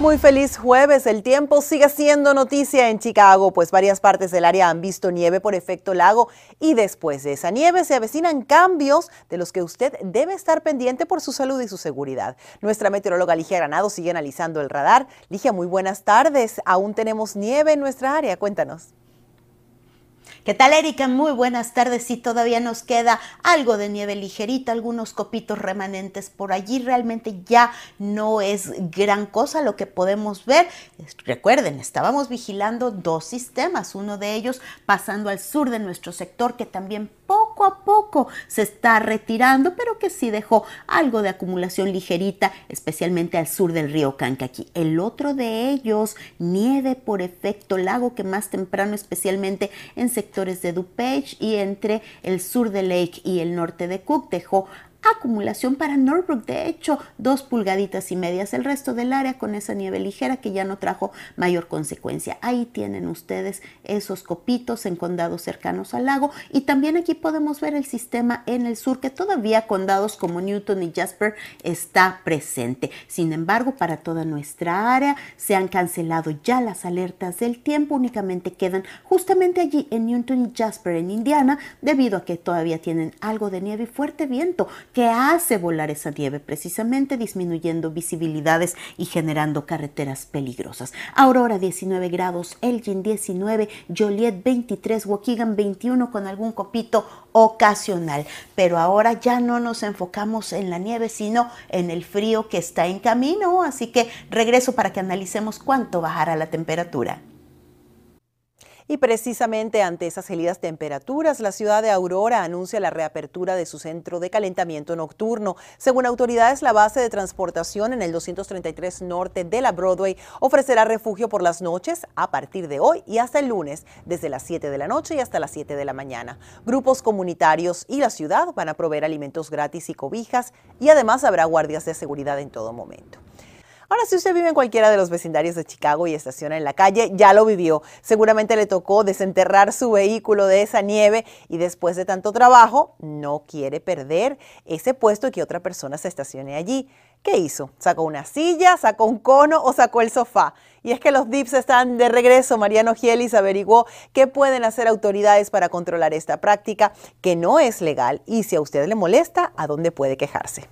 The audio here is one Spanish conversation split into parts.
Muy feliz jueves. El tiempo sigue siendo noticia en Chicago, pues varias partes del área han visto nieve por efecto lago y después de esa nieve se avecinan cambios de los que usted debe estar pendiente por su salud y su seguridad. Nuestra meteoróloga Ligia Granado sigue analizando el radar. Ligia, muy buenas tardes. Aún tenemos nieve en nuestra área. Cuéntanos. ¿Qué tal, Erika? Muy buenas tardes. Sí, todavía nos queda algo de nieve ligerita, algunos copitos remanentes por allí. Realmente ya no es gran cosa lo que podemos ver. Recuerden, estábamos vigilando dos sistemas, uno de ellos pasando al sur de nuestro sector, que también poco a poco se está retirando, pero que sí dejó algo de acumulación ligerita, especialmente al sur del río Kankakee. El otro de ellos, nieve por efecto lago, que más temprano, especialmente en sectores de DuPage y entre el sur de Lake y el norte de Cook, dejó acumulación para Norbrook, de hecho, dos pulgaditas y medias, el resto del área con esa nieve ligera que ya no trajo mayor consecuencia. Ahí tienen ustedes esos copitos en condados cercanos al lago. Y también aquí podemos ver el sistema en el sur que todavía condados como Newton y Jasper está presente. Sin embargo, para toda nuestra área se han cancelado ya las alertas del tiempo, únicamente quedan justamente allí en Newton y Jasper en Indiana debido a que todavía tienen algo de nieve y fuerte viento que hace volar esa nieve, precisamente disminuyendo visibilidades y generando carreteras peligrosas. Aurora 19 grados, Elgin 19, Joliet 23, Waukegan 21 con algún copito ocasional. Pero ahora ya no nos enfocamos en la nieve, sino en el frío que está en camino. Así que regreso para que analicemos cuánto bajará la temperatura. Y precisamente ante esas gélidas temperaturas, la ciudad de Aurora anuncia la reapertura de su centro de calentamiento nocturno. Según autoridades, la base de transportación en el 233 norte de la Broadway ofrecerá refugio por las noches a partir de hoy y hasta el lunes, desde las 7 de la noche y hasta las 7 de la mañana. Grupos comunitarios y la ciudad van a proveer alimentos gratis y cobijas y además habrá guardias de seguridad en todo momento. Ahora, si usted vive en cualquiera de los vecindarios de Chicago y estaciona en la calle, ya lo vivió. Seguramente le tocó desenterrar su vehículo de esa nieve y después de tanto trabajo, no quiere perder ese puesto y que otra persona se estacione allí. ¿Qué hizo? ¿Sacó una silla, sacó un cono o sacó el sofá? Y es que los DIPS están de regreso. Mariano Gielis averiguó qué pueden hacer autoridades para controlar esta práctica que no es legal y si a usted le molesta, ¿a dónde puede quejarse?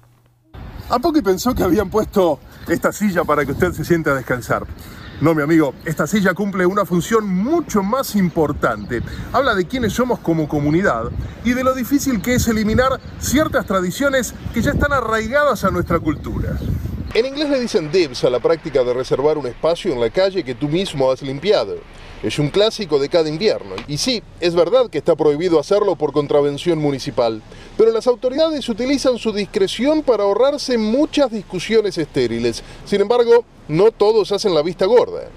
¿A poco pensó que habían puesto esta silla para que usted se siente a descansar? No, mi amigo, esta silla cumple una función mucho más importante. Habla de quiénes somos como comunidad y de lo difícil que es eliminar ciertas tradiciones que ya están arraigadas a nuestra cultura. En inglés le dicen dibs a la práctica de reservar un espacio en la calle que tú mismo has limpiado. Es un clásico de cada invierno. Y sí, es verdad que está prohibido hacerlo por contravención municipal, pero las autoridades utilizan su discreción para ahorrarse muchas discusiones estériles. Sin embargo, no todos hacen la vista gorda.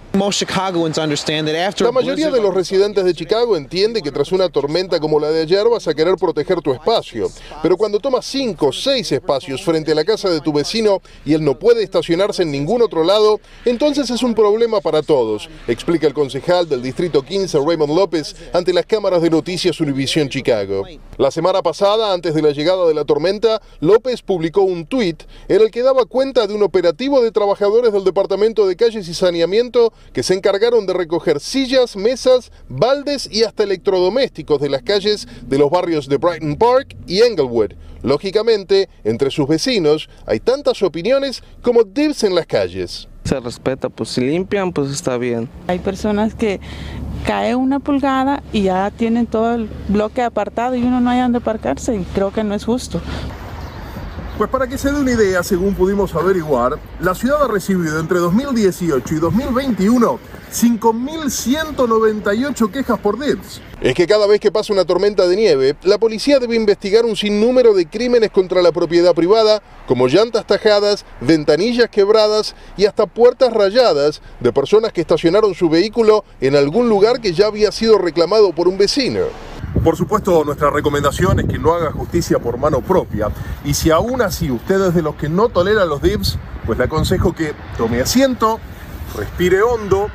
La mayoría de los residentes de Chicago entiende que tras una tormenta como la de ayer vas a querer proteger tu espacio. Pero cuando tomas cinco o seis espacios frente a la casa de tu vecino y él no puede estacionarse en ningún otro lado, entonces es un problema para todos, explica el concejal del Distrito 15, Raymond López, ante las cámaras de noticias Univision Chicago. La semana pasada, antes de la llegada de la tormenta, López publicó un tuit en el que daba cuenta de un operativo de trabajadores del Departamento de Calles y Saneamiento que se encargaron de recoger sillas, mesas, baldes y hasta electrodomésticos de las calles de los barrios de Brighton Park y Englewood. Lógicamente, entre sus vecinos hay tantas opiniones como divs en las calles. Se respeta, pues si limpian, pues está bien. Hay personas que cae una pulgada y ya tienen todo el bloque apartado y uno no hay donde aparcarse y creo que no es justo. Pues para que se dé una idea, según pudimos averiguar, la ciudad ha recibido entre 2018 y 2021 5.198 quejas por DIPS. Es que cada vez que pasa una tormenta de nieve, la policía debe investigar un sinnúmero de crímenes contra la propiedad privada, como llantas tajadas, ventanillas quebradas y hasta puertas rayadas de personas que estacionaron su vehículo en algún lugar que ya había sido reclamado por un vecino. Por supuesto, nuestra recomendación es que no haga justicia por mano propia. Y si aún así usted es de los que no tolera los dips, pues le aconsejo que tome asiento, respire hondo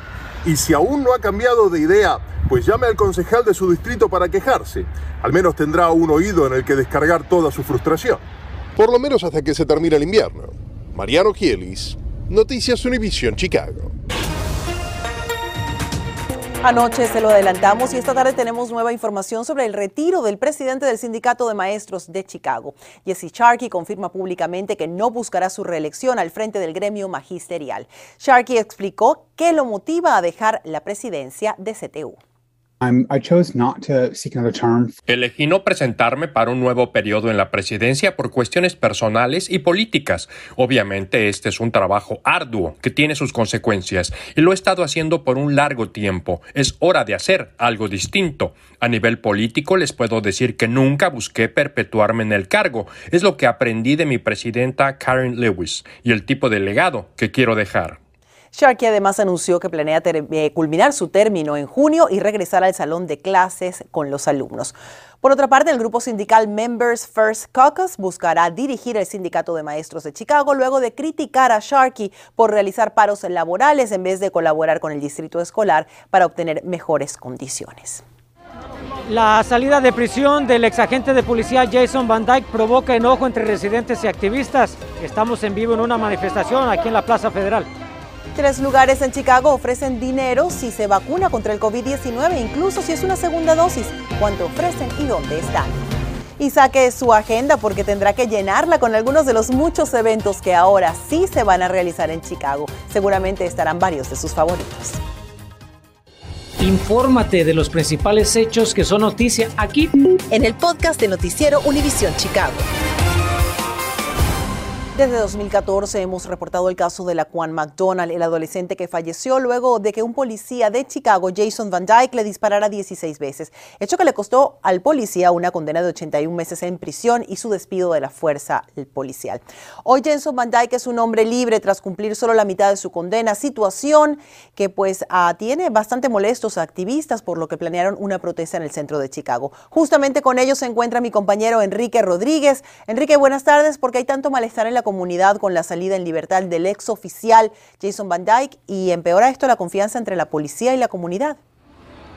y si aún no ha cambiado de idea, pues llame al concejal de su distrito para quejarse. Al menos tendrá un oído en el que descargar toda su frustración. Por lo menos hasta que se termine el invierno. Mariano Kielis, Noticias Univision Chicago. Anoche se lo adelantamos y esta tarde tenemos nueva información sobre el retiro del presidente del Sindicato de Maestros de Chicago. Jesse Sharkey confirma públicamente que no buscará su reelección al frente del gremio magisterial. Sharkey explicó qué lo motiva a dejar la presidencia de CTU. Elegí no presentarme para un nuevo periodo en la presidencia por cuestiones personales y políticas. Obviamente este es un trabajo arduo que tiene sus consecuencias y lo he estado haciendo por un largo tiempo. Es hora de hacer algo distinto. A nivel político les puedo decir que nunca busqué perpetuarme en el cargo. Es lo que aprendí de mi presidenta Karen Lewis y el tipo de legado que quiero dejar. Sharkey además anunció que planea eh, culminar su término en junio y regresar al salón de clases con los alumnos. Por otra parte, el grupo sindical Members First Caucus buscará dirigir el sindicato de maestros de Chicago luego de criticar a Sharkey por realizar paros laborales en vez de colaborar con el distrito escolar para obtener mejores condiciones. La salida de prisión del exagente de policía Jason Van Dyke provoca enojo entre residentes y activistas. Estamos en vivo en una manifestación aquí en la Plaza Federal. Tres lugares en Chicago ofrecen dinero si se vacuna contra el COVID-19, incluso si es una segunda dosis. ¿Cuánto ofrecen y dónde están? Y saque su agenda porque tendrá que llenarla con algunos de los muchos eventos que ahora sí se van a realizar en Chicago. Seguramente estarán varios de sus favoritos. Infórmate de los principales hechos que son noticia aquí en el podcast de Noticiero Univisión Chicago. Desde 2014 hemos reportado el caso de la Juan McDonald, el adolescente que falleció luego de que un policía de Chicago, Jason Van Dyke, le disparara 16 veces, hecho que le costó al policía una condena de 81 meses en prisión y su despido de la fuerza policial. Hoy Jason Van Dyke es un hombre libre tras cumplir solo la mitad de su condena, situación que pues tiene bastante molestos a activistas por lo que planearon una protesta en el centro de Chicago. Justamente con ellos se encuentra mi compañero Enrique Rodríguez. Enrique, buenas tardes, porque hay tanto malestar en la comunidad con la salida en libertad del ex oficial Jason Van Dyke y empeora esto la confianza entre la policía y la comunidad.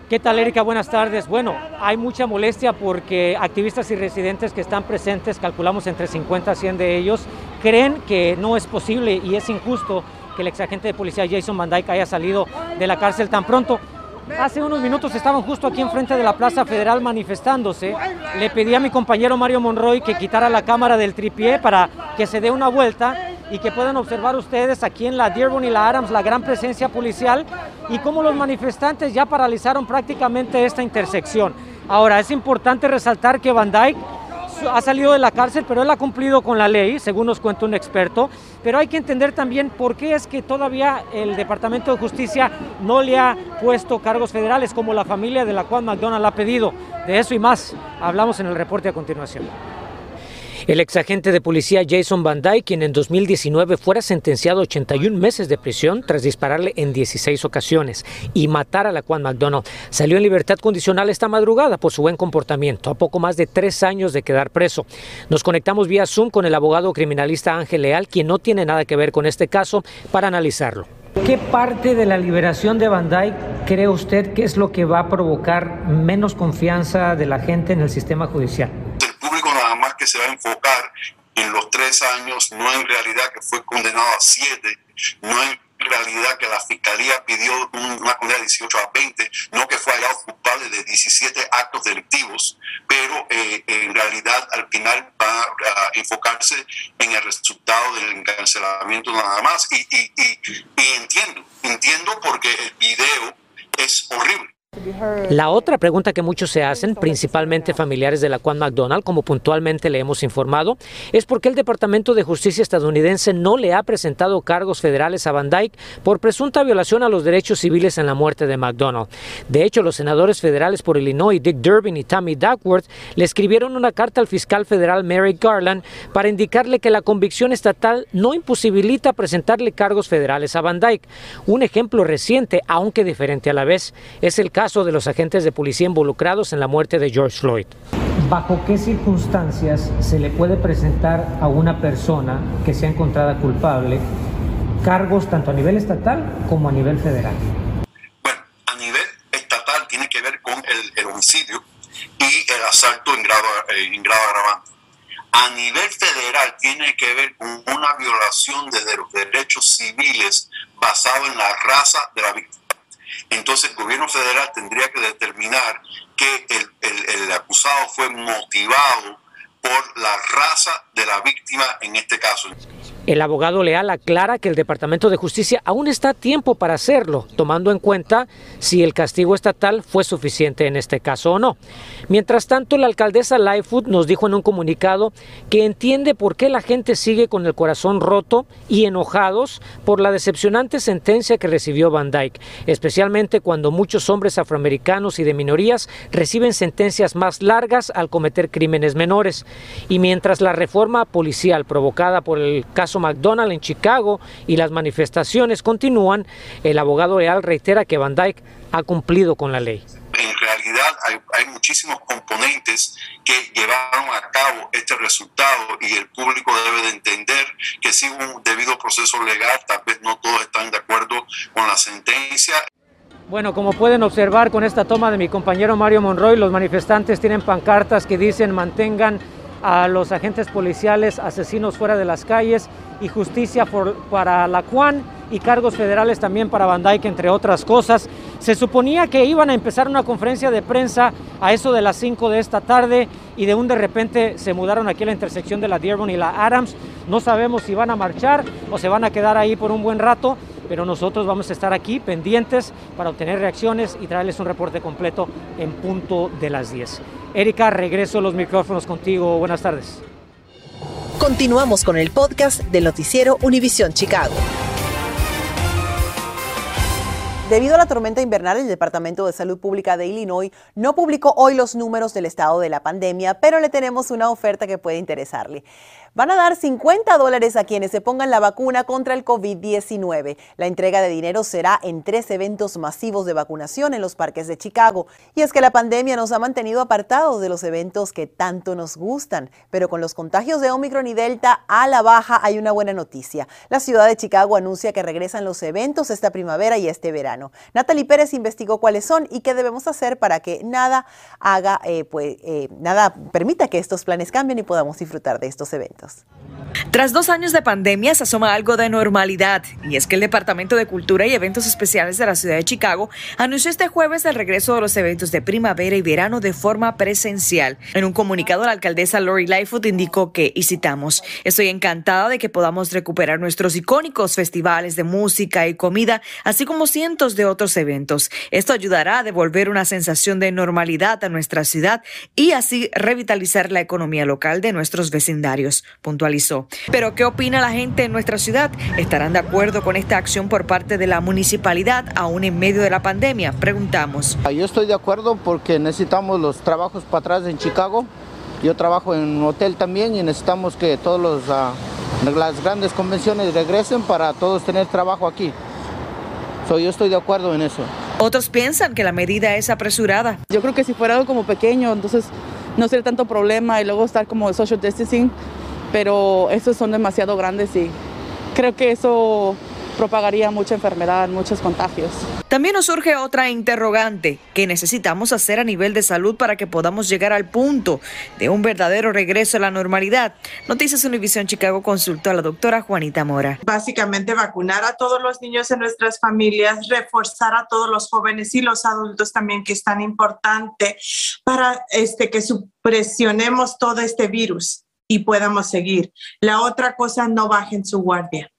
¿Qué tal, Erika? Buenas tardes. Bueno, hay mucha molestia porque activistas y residentes que están presentes, calculamos entre 50 a 100 de ellos, creen que no es posible y es injusto que el ex agente de policía Jason Van Dyke haya salido de la cárcel tan pronto. Hace unos minutos estaban justo aquí enfrente de la Plaza Federal manifestándose. Le pedí a mi compañero Mario Monroy que quitara la cámara del tripié para que se dé una vuelta y que puedan observar ustedes aquí en la Dearborn y la Adams la gran presencia policial y cómo los manifestantes ya paralizaron prácticamente esta intersección. Ahora, es importante resaltar que Van Dyke ha salido de la cárcel, pero él ha cumplido con la ley, según nos cuenta un experto. Pero hay que entender también por qué es que todavía el Departamento de Justicia no le ha puesto cargos federales como la familia de la cual McDonald ha pedido. De eso y más hablamos en el reporte a continuación. El exagente de policía Jason Van Dyke, quien en 2019 fuera sentenciado a 81 meses de prisión tras dispararle en 16 ocasiones y matar a la Juan McDonald, salió en libertad condicional esta madrugada por su buen comportamiento, a poco más de tres años de quedar preso. Nos conectamos vía Zoom con el abogado criminalista Ángel Leal, quien no tiene nada que ver con este caso, para analizarlo. ¿Qué parte de la liberación de Van Dyke cree usted que es lo que va a provocar menos confianza de la gente en el sistema judicial? Se va a enfocar en los tres años, no en realidad que fue condenado a siete, no en realidad que la fiscalía pidió una condena de 18 a 20, no que fue hallado culpable de 17 actos delictivos, pero eh, en realidad al final va a enfocarse en el resultado del encarcelamiento nada más. Y, y, y entiendo, entiendo porque el video es horrible. La otra pregunta que muchos se hacen, principalmente familiares de la Juan McDonald, como puntualmente le hemos informado, es por qué el Departamento de Justicia estadounidense no le ha presentado cargos federales a Van Dyke por presunta violación a los derechos civiles en la muerte de McDonald. De hecho, los senadores federales por Illinois, Dick Durbin y Tammy Duckworth, le escribieron una carta al fiscal federal Merrick Garland para indicarle que la convicción estatal no imposibilita presentarle cargos federales a Van Dyke. Un ejemplo reciente, aunque diferente a la vez, es el caso caso de los agentes de policía involucrados en la muerte de George Floyd. ¿Bajo qué circunstancias se le puede presentar a una persona que sea encontrada culpable cargos tanto a nivel estatal como a nivel federal? Bueno, a nivel estatal tiene que ver con el, homicidio y el asalto en grado, eh, en grado agravante. A nivel federal tiene que ver con una violación de los derechos civiles basado en la raza de la víctima. Entonces el gobierno federal tendría que determinar que el, acusado fue motivado por la raza de la víctima en este caso. El abogado leal aclara que el Departamento de Justicia aún está a tiempo para hacerlo, tomando en cuenta si el castigo estatal fue suficiente en este caso o no. Mientras tanto, la alcaldesa Lightfoot nos dijo en un comunicado que entiende por qué la gente sigue con el corazón roto y enojados por la decepcionante sentencia que recibió Van Dyke, especialmente cuando muchos hombres afroamericanos y de minorías reciben sentencias más largas al cometer crímenes menores. Y mientras la reforma policial provocada por el caso McDonald en Chicago y las manifestaciones continúan, el abogado leal reitera que Van Dyke ha cumplido con la ley. En realidad hay, muchísimos componentes que llevaron a cabo este resultado y el público debe de entender que si un debido proceso legal, tal vez no todos están de acuerdo con la sentencia. Bueno, como pueden observar con esta toma de mi compañero Mario Monroy, los manifestantes tienen pancartas que dicen mantengan a los agentes policiales asesinos fuera de las calles y justicia para la Juan y cargos federales también para Van Dyke, entre otras cosas. Se suponía que iban a empezar una conferencia de prensa a eso de las 5 de esta tarde y de un de repente se mudaron aquí a la intersección de la Dearborn y la Adams. No sabemos si van a marchar o se van a quedar ahí por un buen rato, pero nosotros vamos a estar aquí pendientes para obtener reacciones y traerles un reporte completo en punto de las 10. Erika, regreso los micrófonos contigo. Buenas tardes. Continuamos con el podcast del noticiero Univisión Chicago. Debido a la tormenta invernal, el Departamento de Salud Pública de Illinois no publicó hoy los números del estado de la pandemia, pero le tenemos una oferta que puede interesarle. Van a dar 50 dólares a quienes se pongan la vacuna contra el COVID-19. La entrega de dinero será en tres eventos masivos de vacunación en los parques de Chicago. Y es que la pandemia nos ha mantenido apartados de los eventos que tanto nos gustan. Pero con los contagios de Omicron y Delta a la baja hay una buena noticia. La ciudad de Chicago anuncia que regresan los eventos esta primavera y este verano. Natalie Pérez investigó cuáles son y qué debemos hacer para que nada haga, eh, pues, eh, nada permita que estos planes cambien y podamos disfrutar de estos eventos. Momentos. Tras dos años de pandemia se asoma algo de normalidad y es que el Departamento de Cultura y Eventos Especiales de la ciudad de Chicago anunció este jueves el regreso de los eventos de primavera y verano de forma presencial. En un comunicado la alcaldesa Lori Lightfoot indicó que, y citamos, estoy encantada de que podamos recuperar nuestros icónicos festivales de música y comida, así como cientos de otros eventos. Esto ayudará a devolver una sensación de normalidad a nuestra ciudad y así revitalizar la economía local de nuestros vecindarios puntualizó. Pero, ¿qué opina la gente en nuestra ciudad? ¿Estarán de acuerdo con esta acción por parte de la municipalidad aún en medio de la pandemia? Preguntamos. Yo estoy de acuerdo porque necesitamos los trabajos para atrás en Chicago. Yo trabajo en un hotel también y necesitamos que todas ah, las grandes convenciones regresen para todos tener trabajo aquí. So, yo estoy de acuerdo en eso. Otros piensan que la medida es apresurada. Yo creo que si fuera algo como pequeño, entonces no sería tanto problema y luego estar como social distancing, pero estos son demasiado grandes y creo que eso propagaría mucha enfermedad, muchos contagios. También nos surge otra interrogante. ¿Qué necesitamos hacer a nivel de salud para que podamos llegar al punto de un verdadero regreso a la normalidad? Noticias Univisión Chicago consultó a la doctora Juanita Mora. Básicamente vacunar a todos los niños en nuestras familias, reforzar a todos los jóvenes y los adultos también, que es tan importante para este, que supresionemos todo este virus y podamos seguir. La otra cosa, no bajen su guardia.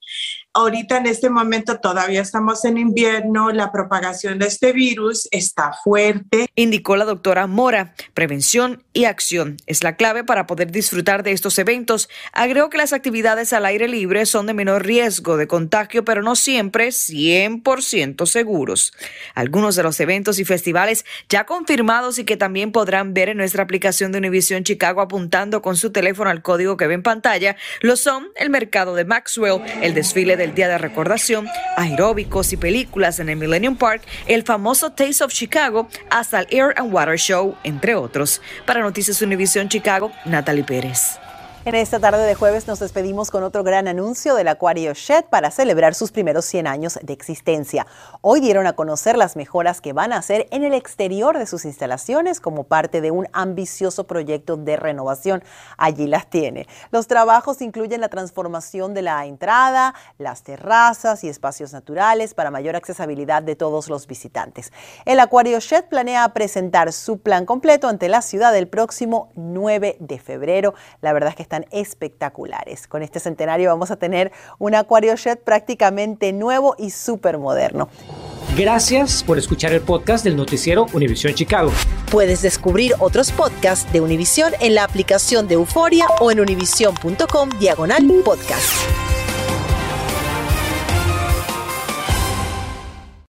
Ahorita en este momento todavía estamos en invierno, la propagación de este virus está fuerte. Indicó la doctora Mora, prevención y acción es la clave para poder disfrutar de estos eventos. Agregó que las actividades al aire libre son de menor riesgo de contagio, pero no siempre 100% seguros. Algunos de los eventos y festivales ya confirmados y que también podrán ver en nuestra aplicación de Univision Chicago apuntando con su teléfono al código que ve en pantalla, lo son el mercado de Maxwell, el desfile del el Día de Recordación, aeróbicos y películas en el Millennium Park, el famoso Taste of Chicago, hasta el Air and Water Show, entre otros. Para Noticias Univision Chicago, Natalie Pérez. En esta tarde de jueves nos despedimos con otro gran anuncio del Acuario Shed para celebrar sus primeros 100 años de existencia. Hoy dieron a conocer las mejoras que van a hacer en el exterior de sus instalaciones como parte de un ambicioso proyecto de renovación. Allí las tiene. Los trabajos incluyen la transformación de la entrada, las terrazas y espacios naturales para mayor accesibilidad de todos los visitantes. El Acuario Shed planea presentar su plan completo ante la ciudad el próximo 9 de febrero. La verdad es que están espectaculares. Con este centenario vamos a tener un Acuario Shed prácticamente nuevo y súper moderno. Gracias por escuchar el podcast del noticiero Univisión Chicago. Puedes descubrir otros podcasts de Univisión en la aplicación de Euforia o en univision.com diagonal podcast.